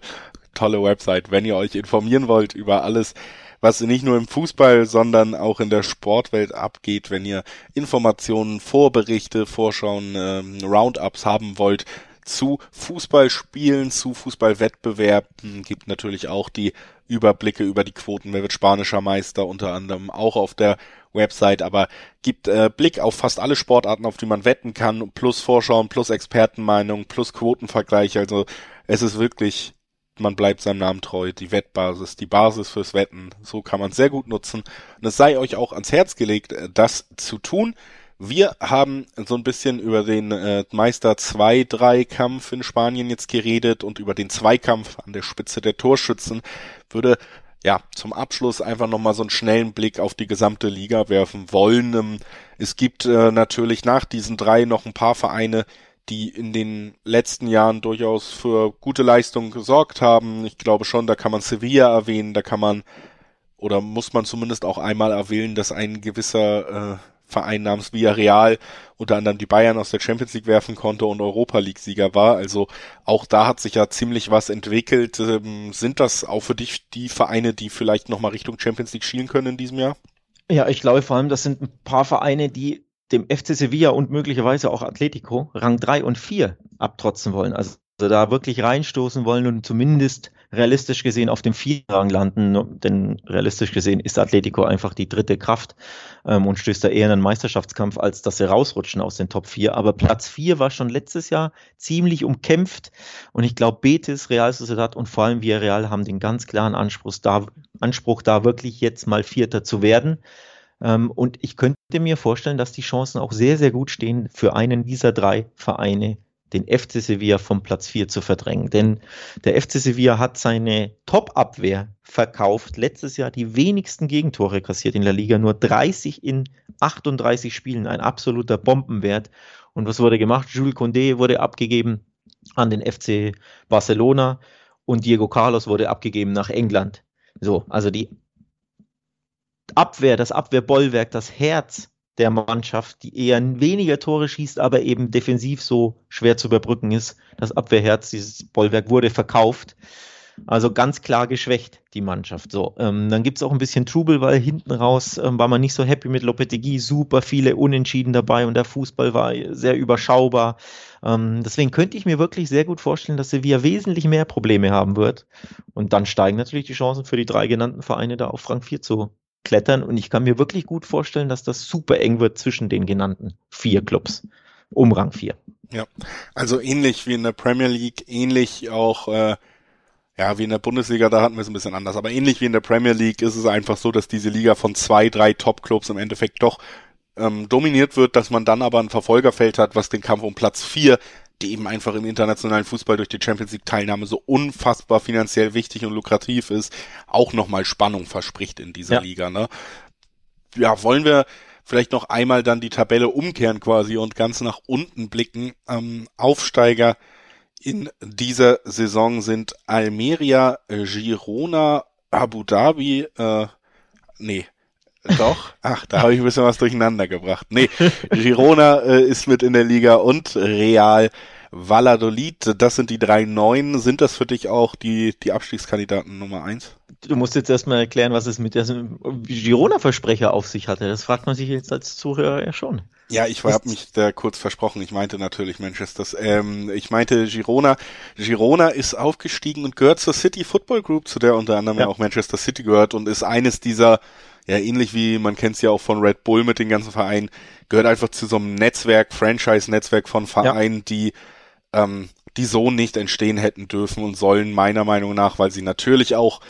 Speaker 1: tolle Website, wenn ihr euch informieren wollt über alles, was nicht nur im Fußball, sondern auch in der Sportwelt abgeht, wenn ihr Informationen, Vorberichte, Vorschauen, ähm, Roundups haben wollt zu Fußballspielen, zu Fußballwettbewerben, gibt natürlich auch die Überblicke über die Quoten, wer wird spanischer Meister, unter anderem auch auf der Website, aber gibt äh, Blick auf fast alle Sportarten, auf die man wetten kann, plus Vorschauen, plus Expertenmeinung, plus Quotenvergleich. Also es ist wirklich man bleibt seinem Namen treu, die Wettbasis, die Basis fürs Wetten, so kann man sehr gut nutzen. Und es sei euch auch ans Herz gelegt, äh, das zu tun. Wir haben so ein bisschen über den äh, Meister 2-3-Kampf in Spanien jetzt geredet und über den Zweikampf an der Spitze der Torschützen. Würde ja zum Abschluss einfach nochmal so einen schnellen Blick auf die gesamte Liga werfen wollen. Ähm, es gibt äh, natürlich nach diesen drei noch ein paar Vereine, die in den letzten Jahren durchaus für gute Leistungen gesorgt haben. Ich glaube schon, da kann man Sevilla erwähnen, da kann man oder muss man zumindest auch einmal erwähnen, dass ein gewisser äh, Verein namens Villarreal unter anderem die Bayern aus der Champions League werfen konnte und Europa League Sieger war. Also auch da hat sich ja ziemlich was entwickelt. Ähm, sind das auch für dich die Vereine, die vielleicht nochmal Richtung Champions League schielen können in diesem Jahr?
Speaker 2: Ja, ich glaube vor allem, das sind ein paar Vereine, die dem FC Sevilla und möglicherweise auch Atletico Rang 3 und 4 abtrotzen wollen. Also da wirklich reinstoßen wollen und zumindest realistisch gesehen auf dem vierten Rang landen, denn realistisch gesehen ist Atletico einfach die dritte Kraft ähm, und stößt da eher in einen Meisterschaftskampf, als dass sie rausrutschen aus den Top 4. Aber Platz 4 war schon letztes Jahr ziemlich umkämpft und ich glaube, Betis, Real Sociedad und vor allem Villarreal haben den ganz klaren Anspruch, da, Anspruch, da wirklich jetzt mal Vierter zu werden. Ähm, und ich könnte mir vorstellen, dass die Chancen auch sehr, sehr gut stehen, für einen dieser drei Vereine den FC Sevilla vom Platz 4 zu verdrängen. Denn der FC Sevilla hat seine Top-Abwehr verkauft. Letztes Jahr die wenigsten Gegentore kassiert in der Liga, nur 30 in 38 Spielen, ein absoluter Bombenwert. Und was wurde gemacht? Jules Condé wurde abgegeben an den FC Barcelona und Diego Carlos wurde abgegeben nach England. So, also die Abwehr, das Abwehrbollwerk, das Herz der Mannschaft, die eher weniger Tore schießt, aber eben defensiv so schwer zu überbrücken ist. Das Abwehrherz, dieses Bollwerk wurde verkauft. Also ganz klar geschwächt, die Mannschaft. So, ähm, dann gibt's auch ein bisschen Trubel, weil hinten raus ähm, war man nicht so happy mit Lopetegui, super viele Unentschieden dabei und der Fußball war sehr überschaubar. Ähm, deswegen könnte ich mir wirklich sehr gut vorstellen, dass Sevilla wesentlich mehr Probleme haben wird. Und dann steigen natürlich die Chancen für die drei genannten Vereine da auf Rang 4 zu klettern. Und ich kann mir wirklich gut vorstellen, dass das super eng wird zwischen den genannten vier Clubs um Rang 4.
Speaker 1: Ja, also ähnlich wie in der Premier League, ähnlich auch, äh, ja, wie in der Bundesliga, da hatten wir es ein bisschen anders, aber ähnlich wie in der Premier League ist es einfach so, dass diese Liga von zwei, drei Top-Clubs im Endeffekt doch ähm, dominiert wird, dass man dann aber ein Verfolgerfeld hat, was den Kampf um Platz vier die eben einfach im internationalen Fußball durch die Champions League Teilnahme so unfassbar finanziell wichtig und lukrativ ist, auch nochmal Spannung verspricht in dieser ja. Liga. Ne? Ja, wollen wir vielleicht noch einmal dann die Tabelle umkehren quasi und ganz nach unten blicken. Ähm, Aufsteiger in dieser Saison sind Almeria, Girona, Abu Dhabi, äh, nee, doch, ach, da habe ich ein bisschen was durcheinander gebracht. Nee, Girona äh, ist mit in der Liga und Real Valladolid, das sind die drei Neuen. Sind das für dich auch die, die Abstiegskandidaten Nummer eins?
Speaker 2: Du musst jetzt erstmal erklären, was es mit diesem Girona-Versprecher auf sich hatte. Das fragt man sich jetzt als Zuhörer ja schon.
Speaker 1: Ja, ich habe mich da kurz versprochen. Ich meinte natürlich Manchester. Ähm, ich meinte Girona. Girona ist aufgestiegen und gehört zur City Football Group, zu der unter anderem ja. auch Manchester City gehört und ist eines dieser ja ähnlich wie man kennt es ja auch von Red Bull mit den ganzen Vereinen, gehört einfach zu so einem Netzwerk, Franchise-Netzwerk von Vereinen, ja. die ähm, die so nicht entstehen hätten dürfen und sollen, meiner Meinung nach, weil sie natürlich auch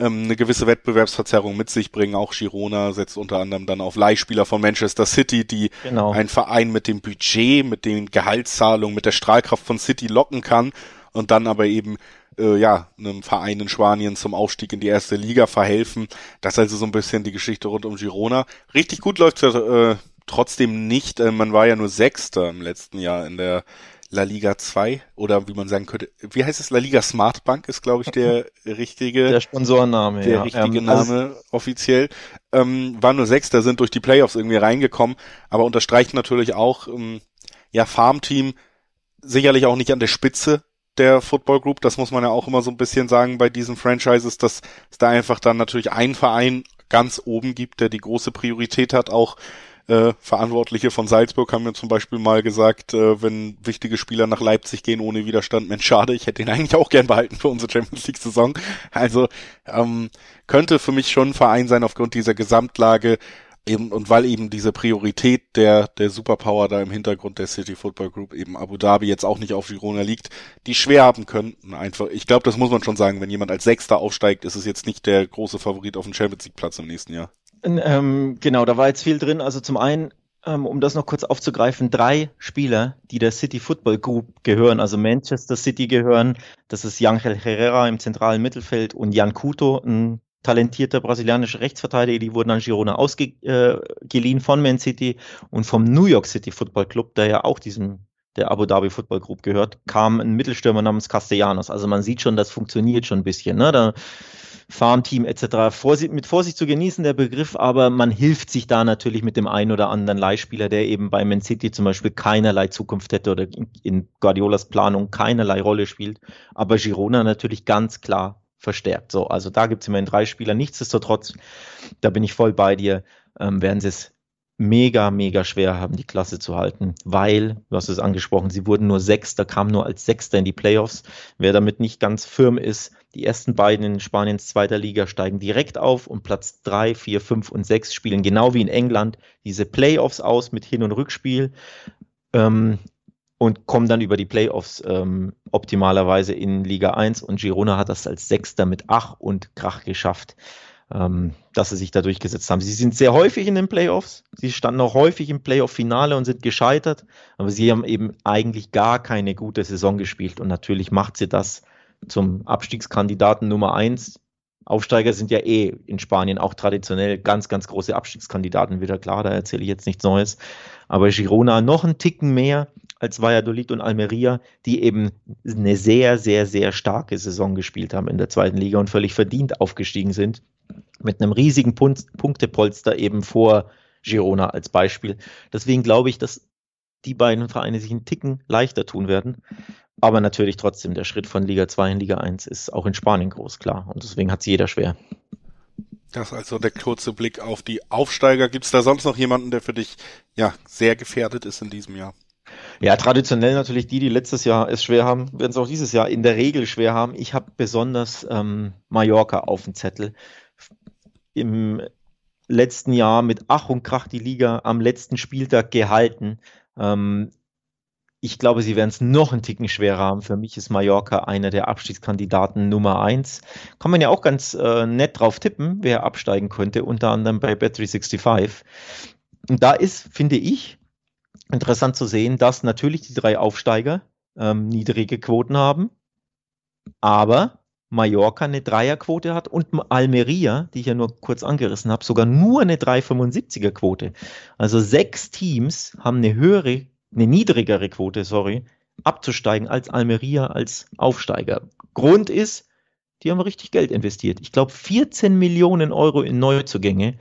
Speaker 1: ähm, eine gewisse Wettbewerbsverzerrung mit sich bringen. Auch Girona setzt unter anderem dann auf Leihspieler von Manchester City, die genau. ein Verein mit dem Budget, mit den Gehaltszahlungen, mit der Strahlkraft von City locken kann und dann aber eben äh, ja, einem Verein in Spanien zum Aufstieg in die erste Liga verhelfen. Das ist also so ein bisschen die Geschichte rund um Girona. Richtig gut läuft es äh, trotzdem nicht. Äh, man war ja nur Sechster im letzten Jahr in der La Liga 2 oder wie man sagen könnte, wie heißt es? La Liga Smart Bank ist, glaube ich, der richtige.
Speaker 2: Der Sponsorname,
Speaker 1: der ja. richtige ähm, Name also offiziell. Ähm, war nur Sechster, sind durch die Playoffs irgendwie reingekommen, aber unterstreicht natürlich auch, ähm, ja, Farmteam sicherlich auch nicht an der Spitze der Football Group. Das muss man ja auch immer so ein bisschen sagen bei diesen Franchises, dass es da einfach dann natürlich einen Verein ganz oben gibt, der die große Priorität hat, auch äh, Verantwortliche von Salzburg haben mir zum Beispiel mal gesagt, äh, wenn wichtige Spieler nach Leipzig gehen ohne Widerstand, Mensch, schade, ich hätte ihn eigentlich auch gern behalten für unsere Champions League Saison. Also ähm, könnte für mich schon ein Verein sein aufgrund dieser Gesamtlage, eben, und weil eben diese Priorität der, der Superpower da im Hintergrund der City Football Group eben Abu Dhabi jetzt auch nicht auf Girona liegt, die schwer haben könnten einfach. Ich glaube, das muss man schon sagen, wenn jemand als Sechster aufsteigt, ist es jetzt nicht der große Favorit auf den Champions League Platz im nächsten Jahr.
Speaker 2: Ähm, genau, da war jetzt viel drin. Also zum einen, ähm, um das noch kurz aufzugreifen, drei Spieler, die der City Football Group gehören, also Manchester City gehören. Das ist Yangel Herrera im zentralen Mittelfeld und Jan Couto, ein talentierter brasilianischer Rechtsverteidiger, die wurden an Girona ausgeliehen äh, von Man City und vom New York City Football Club, der ja auch diesem der Abu Dhabi Football Group gehört, kam ein Mittelstürmer namens Castellanos. Also man sieht schon, das funktioniert schon ein bisschen. Ne? Da Farmteam etc. Vorsicht, mit Vorsicht zu genießen, der Begriff, aber man hilft sich da natürlich mit dem einen oder anderen Leihspieler, der eben bei Man City zum Beispiel keinerlei Zukunft hätte oder in Guardiolas Planung keinerlei Rolle spielt, aber Girona natürlich ganz klar verstärkt. So, also da gibt es immerhin drei Spieler. Nichtsdestotrotz, da bin ich voll bei dir, ähm, werden sie es mega, mega schwer haben, die Klasse zu halten, weil, du hast es angesprochen, sie wurden nur Sechster, kamen nur als Sechster in die Playoffs. Wer damit nicht ganz firm ist, die ersten beiden in Spaniens zweiter Liga steigen direkt auf und Platz drei, vier, fünf und sechs spielen genau wie in England diese Playoffs aus mit Hin- und Rückspiel. Ähm, und kommen dann über die Playoffs ähm, optimalerweise in Liga 1 und Girona hat das als Sechster mit Ach und Krach geschafft, ähm, dass sie sich da durchgesetzt haben. Sie sind sehr häufig in den Playoffs, sie standen auch häufig im Playoff-Finale und sind gescheitert, aber sie haben eben eigentlich gar keine gute Saison gespielt und natürlich macht sie das zum Abstiegskandidaten Nummer 1. Aufsteiger sind ja eh in Spanien auch traditionell ganz, ganz große Abstiegskandidaten wieder klar, da erzähle ich jetzt nichts Neues. Aber Girona noch einen Ticken mehr als Valladolid und Almeria, die eben eine sehr, sehr, sehr starke Saison gespielt haben in der zweiten Liga und völlig verdient aufgestiegen sind. Mit einem riesigen Punktepolster eben vor Girona als Beispiel. Deswegen glaube ich, dass die beiden Vereine sich einen Ticken leichter tun werden. Aber natürlich trotzdem, der Schritt von Liga 2 in Liga 1 ist auch in Spanien groß, klar. Und deswegen hat es jeder schwer.
Speaker 1: Das ist also der kurze Blick auf die Aufsteiger. Gibt es da sonst noch jemanden, der für dich ja sehr gefährdet ist in diesem Jahr?
Speaker 2: Ja, traditionell natürlich die, die letztes Jahr es schwer haben, werden es auch dieses Jahr in der Regel schwer haben. Ich habe besonders ähm, Mallorca auf dem Zettel. Im letzten Jahr mit Ach und Krach die Liga am letzten Spieltag gehalten. Ähm, ich glaube, sie werden es noch einen Ticken schwerer haben. Für mich ist Mallorca einer der Abstiegskandidaten Nummer eins. Kann man ja auch ganz äh, nett drauf tippen, wer absteigen könnte, unter anderem bei Bet365. Und da ist, finde ich, interessant zu sehen, dass natürlich die drei Aufsteiger ähm, niedrige Quoten haben, aber Mallorca eine Dreierquote hat und Almeria, die ich ja nur kurz angerissen habe, sogar nur eine 3,75er Quote. Also sechs Teams haben eine höhere, eine niedrigere Quote, sorry, abzusteigen als Almeria als Aufsteiger. Grund ist, die haben richtig Geld investiert. Ich glaube 14 Millionen Euro in Neuzugänge.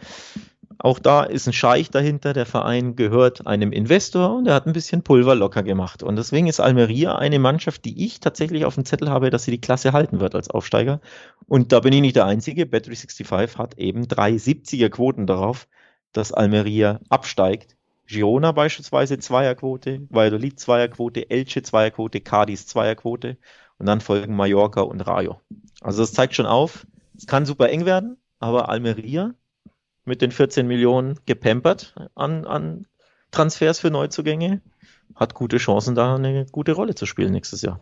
Speaker 2: Auch da ist ein Scheich dahinter. Der Verein gehört einem Investor und er hat ein bisschen Pulver locker gemacht. Und deswegen ist Almeria eine Mannschaft, die ich tatsächlich auf dem Zettel habe, dass sie die Klasse halten wird als Aufsteiger. Und da bin ich nicht der Einzige. Bet365 hat eben 370er Quoten darauf, dass Almeria absteigt. Girona beispielsweise Zweierquote, Valladolid Zweierquote, Elche Zweierquote, Cadiz Zweierquote und dann folgen Mallorca und Rayo. Also das zeigt schon auf, es kann super eng werden, aber Almeria mit den 14 Millionen gepampert an, an Transfers für Neuzugänge, hat gute Chancen, da eine gute Rolle zu spielen nächstes Jahr.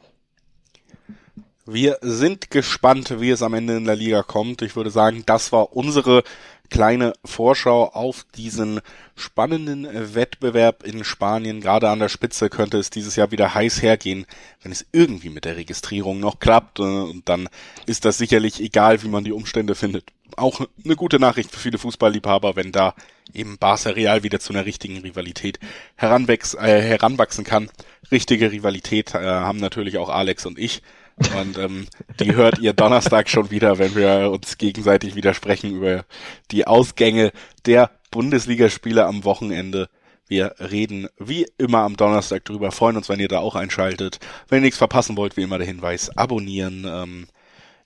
Speaker 1: Wir sind gespannt, wie es am Ende in der Liga kommt. Ich würde sagen, das war unsere kleine Vorschau auf diesen spannenden Wettbewerb in Spanien. Gerade an der Spitze könnte es dieses Jahr wieder heiß hergehen, wenn es irgendwie mit der Registrierung noch klappt. Äh, und dann ist das sicherlich egal, wie man die Umstände findet. Auch eine gute Nachricht für viele Fußballliebhaber, wenn da eben Barca Real wieder zu einer richtigen Rivalität heranwächst, äh, heranwachsen kann. Richtige Rivalität äh, haben natürlich auch Alex und ich. Und ähm, die hört ihr Donnerstag schon wieder, wenn wir uns gegenseitig widersprechen über die Ausgänge der Bundesligaspiele am Wochenende. Wir reden wie immer am Donnerstag drüber, freuen uns, wenn ihr da auch einschaltet. Wenn ihr nichts verpassen wollt, wie immer der Hinweis, abonnieren ähm,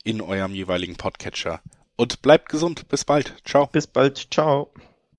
Speaker 1: in eurem jeweiligen Podcatcher. Und bleibt gesund. Bis bald. Ciao.
Speaker 2: Bis bald. Ciao.